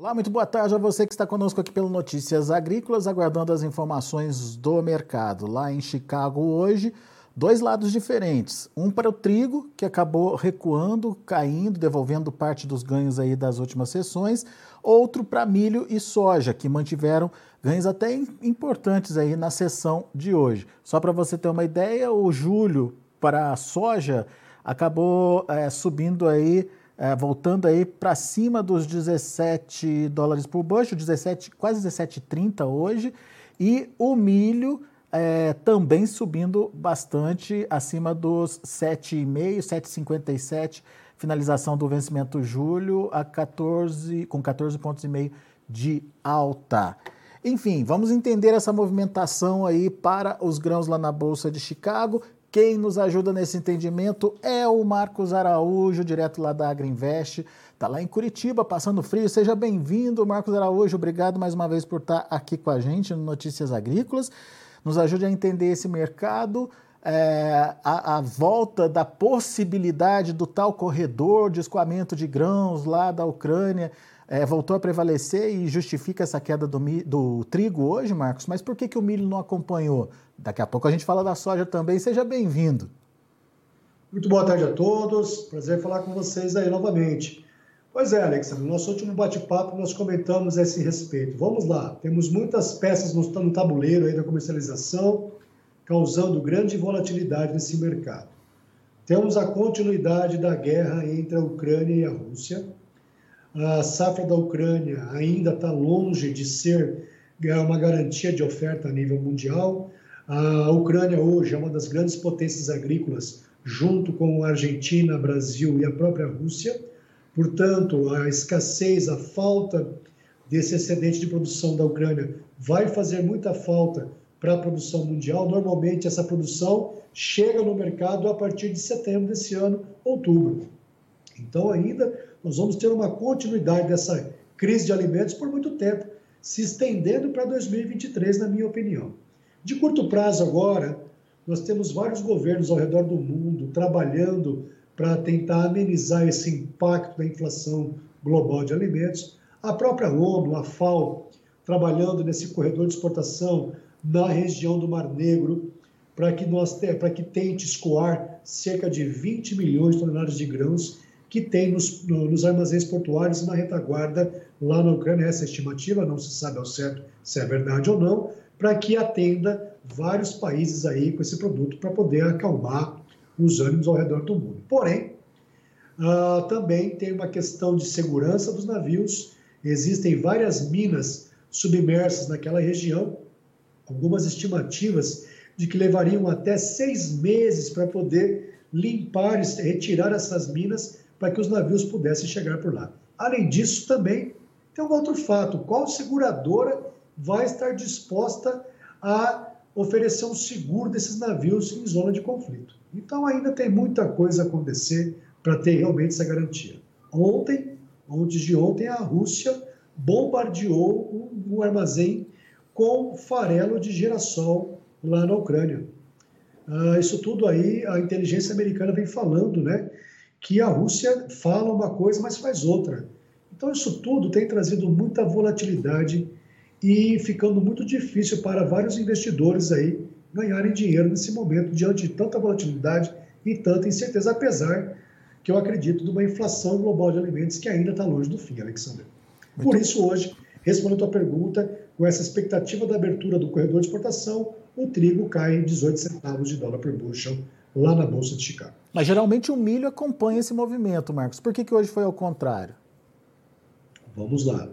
Olá, muito boa tarde a você que está conosco aqui pelo Notícias Agrícolas, aguardando as informações do mercado. Lá em Chicago hoje, dois lados diferentes. Um para o trigo, que acabou recuando, caindo, devolvendo parte dos ganhos aí das últimas sessões. Outro para milho e soja, que mantiveram ganhos até importantes aí na sessão de hoje. Só para você ter uma ideia, o julho para a soja acabou é, subindo aí é, voltando aí para cima dos 17 dólares por bushel, 17, quase 17,30 hoje, e o milho é, também subindo bastante acima dos 7,5, 7,57, finalização do vencimento julho a 14, com 14 pontos de alta. Enfim, vamos entender essa movimentação aí para os grãos lá na Bolsa de Chicago. Quem nos ajuda nesse entendimento é o Marcos Araújo, direto lá da Agriinvest. Está lá em Curitiba, passando frio. Seja bem-vindo, Marcos Araújo. Obrigado mais uma vez por estar aqui com a gente no Notícias Agrícolas. Nos ajude a entender esse mercado, é, a, a, volta da possibilidade do tal corredor de escoamento de grãos lá da Ucrânia é, voltou a prevalecer e justifica essa queda do, do, trigo hoje, Marcos. Mas por que, que o milho não acompanhou? Daqui a pouco a gente fala da soja também. Seja bem-vindo. Muito boa tarde a todos. Prazer falar com vocês aí novamente. Pois é, Alexandre, no nosso último bate-papo nós comentamos a esse respeito. Vamos lá, temos muitas peças no tabuleiro aí da comercialização, causando grande volatilidade nesse mercado. Temos a continuidade da guerra entre a Ucrânia e a Rússia. A safra da Ucrânia ainda está longe de ser uma garantia de oferta a nível mundial. A Ucrânia hoje é uma das grandes potências agrícolas, junto com a Argentina, Brasil e a própria Rússia. Portanto, a escassez, a falta desse excedente de produção da Ucrânia vai fazer muita falta para a produção mundial. Normalmente, essa produção chega no mercado a partir de setembro desse ano, outubro. Então, ainda nós vamos ter uma continuidade dessa crise de alimentos por muito tempo, se estendendo para 2023, na minha opinião. De curto prazo, agora, nós temos vários governos ao redor do mundo trabalhando para tentar amenizar esse impacto da inflação global de alimentos. A própria ONU, a FAO, trabalhando nesse corredor de exportação na região do Mar Negro, para que, nós, para que tente escoar cerca de 20 milhões de toneladas de grãos que tem nos, nos armazéns portuários e na retaguarda lá na Ucrânia. Essa estimativa não se sabe ao certo se é verdade ou não, para que atenda vários países aí com esse produto para poder acalmar os ânimos ao redor do mundo. Porém, uh, também tem uma questão de segurança dos navios. Existem várias minas submersas naquela região, algumas estimativas de que levariam até seis meses para poder limpar, retirar essas minas para que os navios pudessem chegar por lá. Além disso, também tem um outro fato: qual seguradora vai estar disposta a oferecer um seguro desses navios em zona de conflito. Então ainda tem muita coisa a acontecer para ter realmente essa garantia. Ontem, antes de ontem, a Rússia bombardeou um, armazém com farelo de girassol lá na Ucrânia. Ah, isso tudo aí a inteligência americana vem falando, né? Que a Rússia fala uma coisa, mas faz outra. Então isso tudo tem trazido muita volatilidade e ficando muito difícil para vários investidores aí ganharem dinheiro nesse momento diante de tanta volatilidade e tanta incerteza, apesar que eu acredito de uma inflação global de alimentos que ainda está longe do fim, Alexandre. Por isso, hoje, respondendo a tua pergunta, com essa expectativa da abertura do corredor de exportação, o trigo cai em 18 centavos de dólar por bushel lá na Bolsa de Chicago. Mas geralmente o milho acompanha esse movimento, Marcos. Por que, que hoje foi ao contrário? Vamos lá.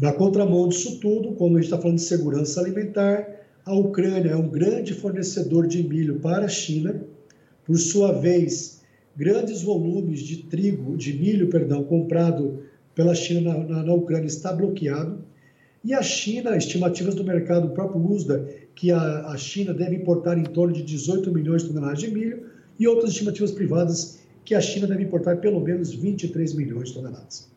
Na contramão disso tudo, quando a gente está falando de segurança alimentar, a Ucrânia é um grande fornecedor de milho para a China. Por sua vez, grandes volumes de trigo, de milho, perdão, comprado pela China na, na, na Ucrânia está bloqueado. E a China, estimativas do mercado, o próprio USDA, que a, a China deve importar em torno de 18 milhões de toneladas de milho, e outras estimativas privadas que a China deve importar pelo menos 23 milhões de toneladas.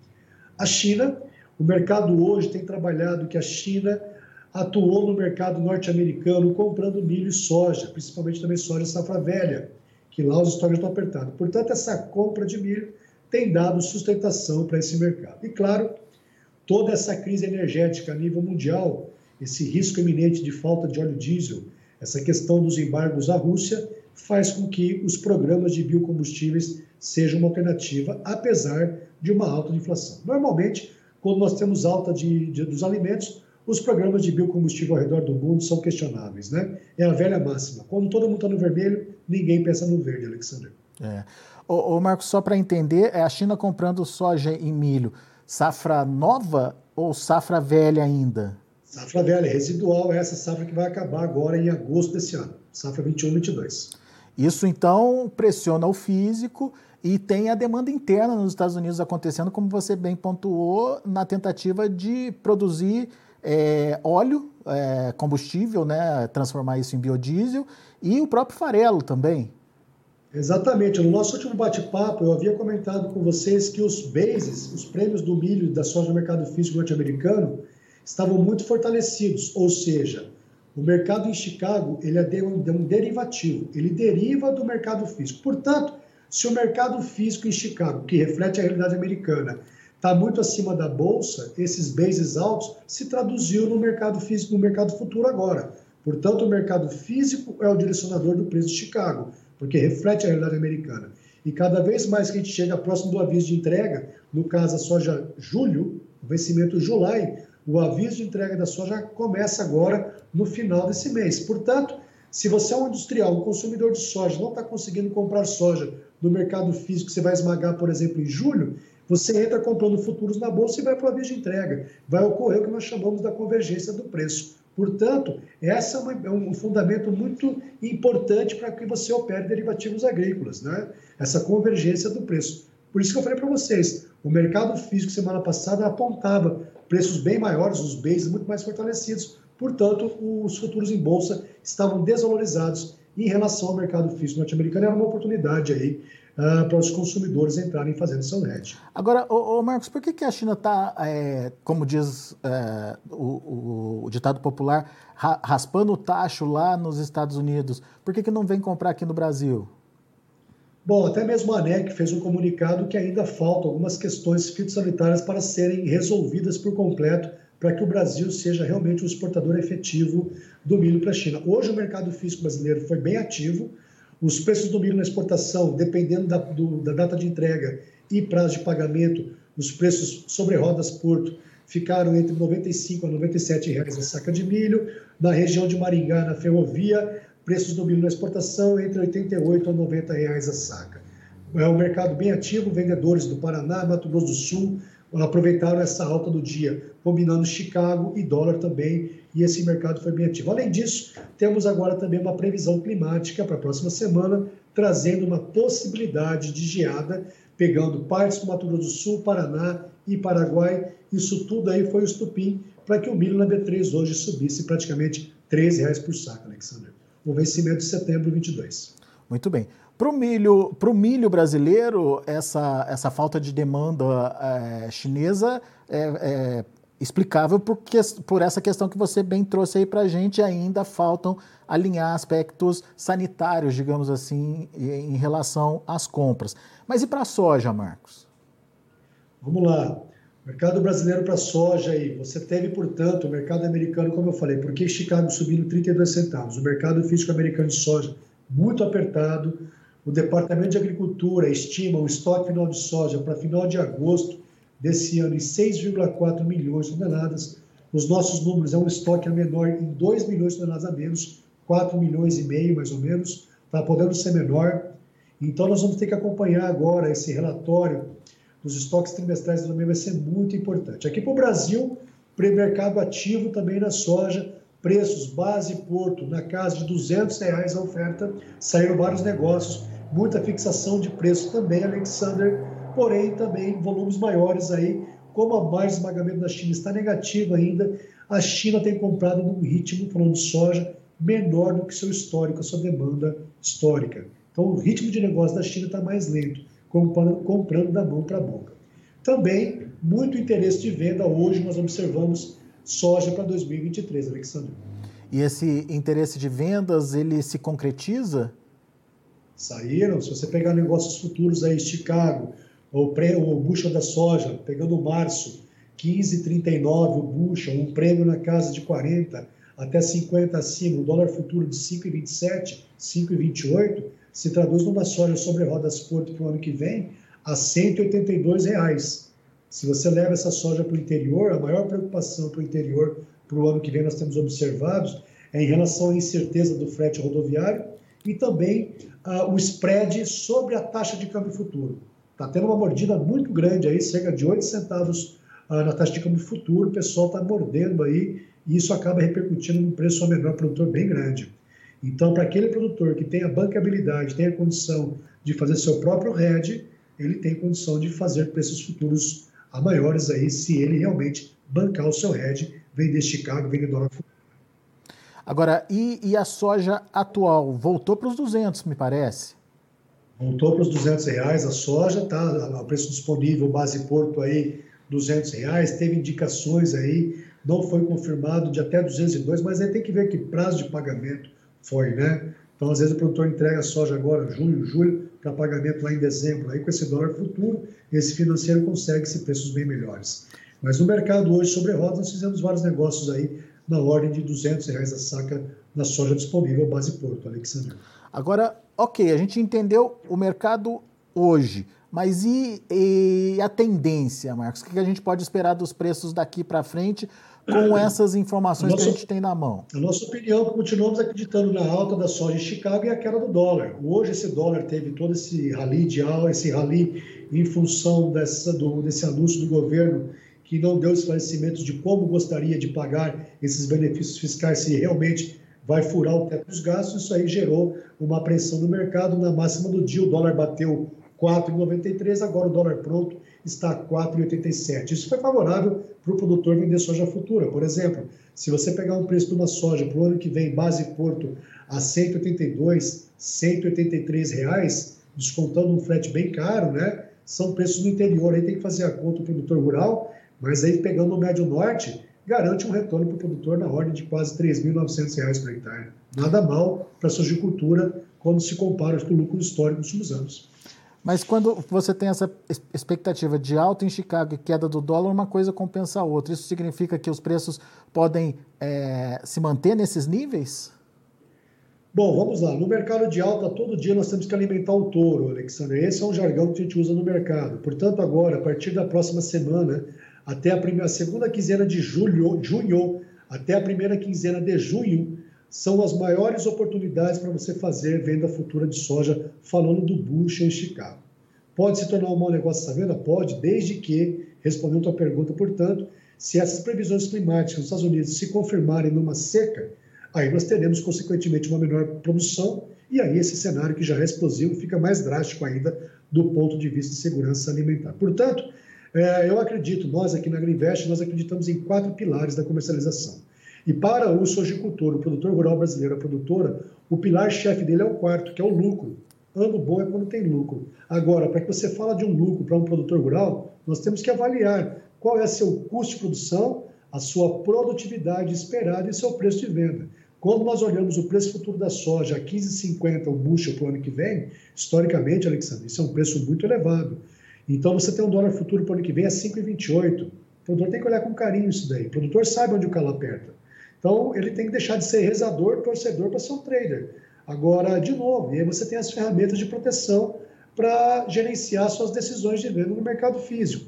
A China o mercado hoje tem trabalhado que a China atuou no mercado norte-americano comprando milho e soja, principalmente também soja safra velha, que lá os estoques estão apertados. Portanto, essa compra de milho tem dado sustentação para esse mercado. E claro toda essa crise energética a nível mundial, esse risco iminente de falta de óleo diesel, essa questão dos embargos à Rússia, faz com que os programas de biocombustíveis sejam uma alternativa, apesar de uma alta inflação. Normalmente, quando nós temos alta de, de, dos alimentos, os programas de biocombustível ao redor do mundo são questionáveis, né? É a velha máxima. Quando todo mundo está no vermelho, ninguém pensa no verde, Alexandre. É. Ô, ô Marcos, só para entender, é a China comprando soja e milho, safra nova ou safra velha ainda? Safra velha, residual, é essa safra que vai acabar agora em agosto desse ano, safra 21-22. Isso então pressiona o físico e tem a demanda interna nos Estados Unidos acontecendo, como você bem pontuou, na tentativa de produzir é, óleo, é, combustível, né, transformar isso em biodiesel, e o próprio farelo também. Exatamente. No nosso último bate-papo, eu havia comentado com vocês que os bases, os prêmios do milho e da soja no mercado físico norte-americano, estavam muito fortalecidos, ou seja, o mercado em Chicago ele é um, derivativo, ele deriva do mercado físico. Portanto, se o mercado físico em Chicago, que reflete a realidade americana, está muito acima da bolsa, esses bases altos se traduziu no mercado físico, no mercado futuro agora. Portanto, o mercado físico é o direcionador do preço de Chicago, porque reflete a realidade americana. E cada vez mais que a gente chega próximo do aviso de entrega, no caso a soja julho, o vencimento July, o aviso de entrega da soja começa agora no final desse mês. Portanto, se você é um industrial, um consumidor de soja, não está conseguindo comprar soja no mercado físico, você vai esmagar, por exemplo, em julho, você entra comprando futuros na bolsa e vai para o aviso de entrega. Vai ocorrer o que nós chamamos da convergência do preço. Portanto, esse é um fundamento muito importante para que você opere derivativos agrícolas, né? essa convergência do preço. Por isso que eu falei para vocês, o mercado físico semana passada apontava preços bem maiores, os bens muito mais fortalecidos, portanto, os futuros em bolsa estavam desvalorizados em relação ao mercado físico norte-americano. Era uma oportunidade aí uh, para os consumidores entrarem fazendo seu hedge. Agora, ô, ô Marcos, por que, que a China está, é, como diz é, o, o, o, ditado popular, ra raspando o tacho lá nos Estados Unidos? Por que, que não vem comprar aqui no Brasil? Bom, até mesmo a ANEC fez um comunicado que ainda faltam algumas questões fitossanitárias para serem resolvidas por completo para que o Brasil seja realmente um exportador efetivo do milho para a China. Hoje o mercado físico brasileiro foi bem ativo, os preços do milho na exportação, dependendo da, do, da data de entrega e prazo de pagamento, os preços sobre rodas porto ficaram entre 95 a 97 reais a saca de milho. Na região de Maringá, na ferrovia, preços do milho na exportação entre 88 a 90 reais a saca. É um mercado bem ativo, vendedores do Paraná, Mato Grosso do Sul aproveitaram essa alta do dia, combinando Chicago e dólar também, e esse mercado foi bem ativo. Além disso, temos agora também uma previsão climática para a próxima semana, trazendo uma possibilidade de geada, pegando partes do Mato Grosso do Sul, Paraná e Paraguai. Isso tudo aí foi o estupim para que o milho na B3 hoje subisse praticamente R$ reais por saco, Alexander o vencimento de setembro 22. Muito bem. Para o milho, milho brasileiro, essa, essa falta de demanda é, chinesa é, é, explicável porque, por essa questão que você bem trouxe aí para a gente, ainda faltam alinhar aspectos sanitários, digamos assim, em relação às compras. Mas e para a soja, Marcos? Vamos lá. Mercado brasileiro para soja aí, você teve, portanto, o mercado americano, como eu falei, por que Chicago subindo 32 centavos? O mercado físico americano de soja muito apertado. O Departamento de Agricultura estima o estoque final de soja para final de agosto desse ano em 6,4 milhões de toneladas. Os nossos números é um estoque a menor em 2 milhões de toneladas a menos, 4 milhões e meio mais ou menos, está podendo ser menor. Então nós vamos ter que acompanhar agora esse relatório dos estoques trimestrais também vai ser muito importante. Aqui para o Brasil, mercado ativo também na soja, preços base porto na casa de 200 reais a oferta, saíram vários negócios, muita fixação de preço também, Alexander, porém também volumes maiores aí, como a margem de esmagamento da China está negativa ainda, a China tem comprado num ritmo, falando de soja, menor do que seu histórico, a sua demanda histórica. Então o ritmo de negócio da China está mais lento comprando, comprando da mão para a boca. Também, muito interesse de venda. Hoje nós observamos soja para 2023, Alexandre. E esse interesse de vendas, ele se concretiza? Saíram. Se você pegar negócios futuros aí, Chicago, o, pré, o bucha da soja, pegando março, 15,39 o bushel, um prêmio na casa de 40 até 50 acima, o dólar futuro de 5,27, 5,28, se traduz numa soja sobre rodas Porto para o ano que vem a 182 reais. Se você leva essa soja para o interior, a maior preocupação para o interior para o ano que vem nós temos observados é em relação à incerteza do frete rodoviário e também uh, o spread sobre a taxa de câmbio futuro. Está tendo uma mordida muito grande aí, cerca de 8 centavos uh, na taxa de câmbio futuro, o pessoal está mordendo aí e isso acaba repercutindo no preço ao menor produtor bem grande. Então, para aquele produtor que tem a bancabilidade, tem a condição de fazer seu próprio hedge, ele tem condição de fazer preços futuros a maiores aí, se ele realmente bancar o seu hedge, vender Chicago, vender dólar futuro. Agora, e, e a soja atual? Voltou para os 200, me parece? Voltou para os 200 reais a soja, tá? O preço disponível, base porto aí, 200 reais. Teve indicações aí, não foi confirmado de até 202, mas aí tem que ver que prazo de pagamento foi, né? Então, às vezes, o produtor entrega a soja agora, junho, julho, para pagamento lá em dezembro. Aí, com esse dólar futuro, esse financeiro consegue se preços bem melhores. Mas no mercado hoje, sobre rodas, nós fizemos vários negócios aí na ordem de 200 reais a saca na soja disponível base Porto, Alexandre. Agora, ok, a gente entendeu o mercado hoje, mas e, e a tendência, Marcos? O que a gente pode esperar dos preços daqui para frente com essas informações nossa, que a gente tem na mão? A nossa opinião, continuamos acreditando na alta da soja em Chicago e a queda do dólar. Hoje esse dólar teve todo esse rally de alta, esse rally em função dessa, do, desse anúncio do governo que não deu esclarecimentos de como gostaria de pagar esses benefícios fiscais, se realmente vai furar o teto dos gastos, isso aí gerou uma pressão no mercado. Na máxima do dia, o dólar bateu 4,93, agora o dólar pronto está a 4,87. Isso foi favorável para o produtor vender soja futura. Por exemplo, se você pegar um preço de uma soja para o ano que vem, base Porto, a 182, 183 reais, descontando um frete bem caro, né? São preços no interior, aí tem que fazer a conta o produtor rural mas aí, pegando o médio norte, garante um retorno para o produtor na ordem de quase R$ 3.900 por hectare. Nada mal para a sojicultura quando se compara com o lucro histórico dos últimos anos. Mas quando você tem essa expectativa de alta em Chicago e queda do dólar, uma coisa compensa a outra. Isso significa que os preços podem é, se manter nesses níveis? Bom, vamos lá. No mercado de alta, todo dia nós temos que alimentar o touro, Alexandre. Esse é um jargão que a gente usa no mercado. Portanto, agora, a partir da próxima semana, até a, primeira, segunda quinzena de julho, junho até a primeira quinzena de junho são as maiores oportunidades para você fazer venda futura de soja, falando do bucho em Chicago. Pode se tornar um mau negócio essa venda? Pode, desde que, respondendo a tua pergunta, portanto, se essas previsões climáticas nos Estados Unidos se confirmarem numa seca, aí nós teremos, consequentemente, uma menor produção, e aí esse cenário que já é explosivo fica mais drástico ainda do ponto de vista de segurança alimentar. Portanto, é, eu acredito, nós aqui na Agriinvest, nós acreditamos em quatro pilares da comercialização. E para o sojicultor, o produtor rural brasileiro, a produtora, o pilar-chefe dele é o quarto, que é o lucro. Ano bom é quando tem lucro. Agora, para que você fala de um lucro para um produtor rural, nós temos que avaliar qual é seu custo de produção, a sua produtividade esperada e seu preço de venda. Quando nós olhamos o preço futuro da soja a 15,50 o bushel para o ano que vem, historicamente, Alexandre, isso é um preço muito elevado. Então você tem um dólar futuro para o ano que vem a 5,28. O produtor tem que olhar com carinho isso daí. O produtor sabe onde o calo aperta. Então ele tem que deixar de ser rezador, torcedor para ser um trader. Agora, de novo, e aí você tem as ferramentas de proteção para gerenciar suas decisões de venda no mercado físico.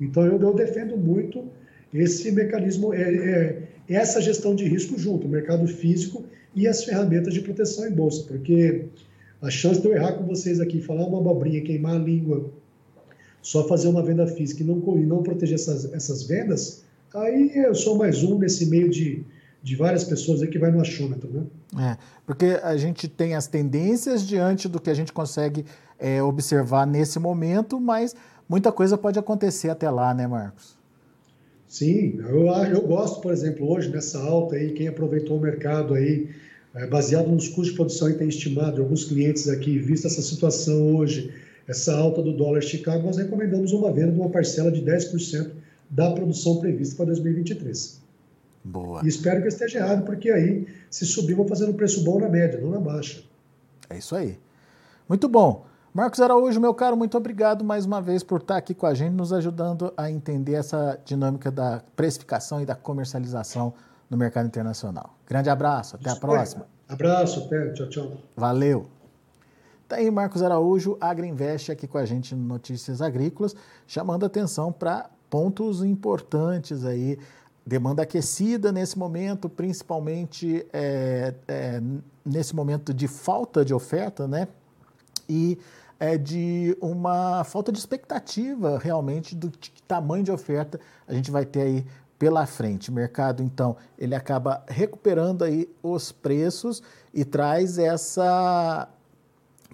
Então eu, eu defendo muito esse mecanismo, é, é, essa gestão de risco junto, o mercado físico e as ferramentas de proteção em bolsa, porque a chance de eu errar com vocês aqui, falar uma abobrinha, queimar a língua só fazer uma venda física e não, e não proteger essas, essas vendas, aí eu sou mais um nesse meio de, de várias pessoas aí que vai no achômetro, né? É, porque a gente tem as tendências diante do que a gente consegue é, observar nesse momento, mas muita coisa pode acontecer até lá, né, Marcos? Sim, eu, eu gosto, por exemplo, hoje nessa alta aí, quem aproveitou o mercado aí, é, baseado nos custos de produção e tem estimado, alguns clientes aqui, vista essa situação hoje, essa alta do dólar Chicago, nós recomendamos uma venda de uma parcela de 10% da produção prevista para 2023. Boa. E espero que esteja errado, porque aí, se subir, vou fazendo um preço bom na média, não na baixa. É isso aí. Muito bom. Marcos Araújo, meu caro, muito obrigado mais uma vez por estar aqui com a gente, nos ajudando a entender essa dinâmica da precificação e da comercialização no mercado internacional. Grande abraço, até a próxima. Abraço, até, tchau, tchau. Valeu. Tá aí Marcos Araújo, Agriinvest aqui com a gente no Notícias Agrícolas, chamando atenção para pontos importantes aí. Demanda aquecida nesse momento, principalmente é, é, nesse momento de falta de oferta, né? E é de uma falta de expectativa realmente do tamanho de oferta a gente vai ter aí pela frente. O mercado, então, ele acaba recuperando aí os preços e traz essa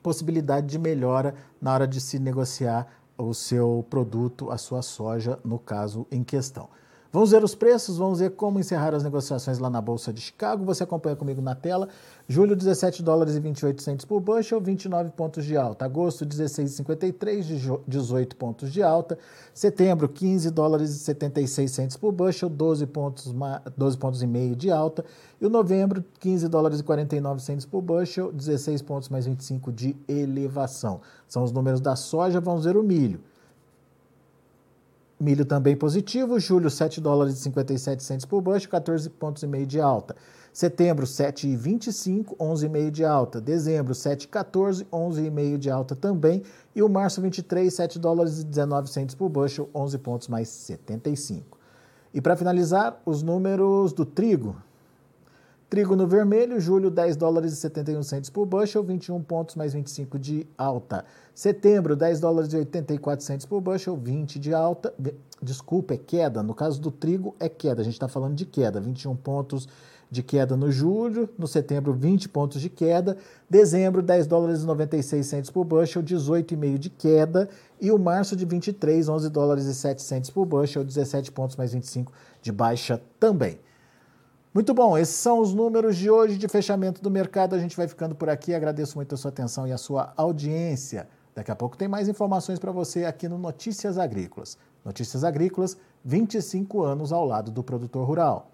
possibilidade de melhora na hora de se negociar o seu produto, a sua soja, no caso em questão. Vamos ver os preços, vamos ver como encerrar as negociações lá na Bolsa de Chicago. Você acompanha comigo na tela. Julho, 17 dólares e 28 centos por bushel, 29 pontos de alta. Agosto, 16,53, 18 pontos de alta. Setembro, 15 dólares e 76 centos por bushel, 12 pontos, 12 pontos e meio de alta. E o novembro, 15 dólares e 49 centos por bushel, 16 pontos mais 25 de elevação. São os números da soja, vamos ver o milho. Milho também positivo, julho 7 dólares e 57 por bushel, 14 pontos e meio de alta. Setembro 7,25, 11,5 de alta. Dezembro 7,14, 11,5 de alta também. E o março 23, 7 dólares e 19 por bushel, 11 pontos mais 75. E para finalizar, os números do trigo. Trigo no vermelho, julho 10 dólares e 71 centos por bushel, 21 pontos mais 25 de alta. Setembro 10 dólares e 84 centos por bushel, 20 de alta. Desculpa, é queda. No caso do trigo é queda. A gente está falando de queda, 21 pontos de queda no julho, no setembro 20 pontos de queda, dezembro 10 dólares e 96 centos por bushel, 18,5 de queda e o março de 23, 11 dólares e 7 centos por bushel, 17 pontos mais 25 de baixa também. Muito bom, esses são os números de hoje de fechamento do mercado. A gente vai ficando por aqui. Agradeço muito a sua atenção e a sua audiência. Daqui a pouco tem mais informações para você aqui no Notícias Agrícolas. Notícias Agrícolas, 25 anos ao lado do produtor rural.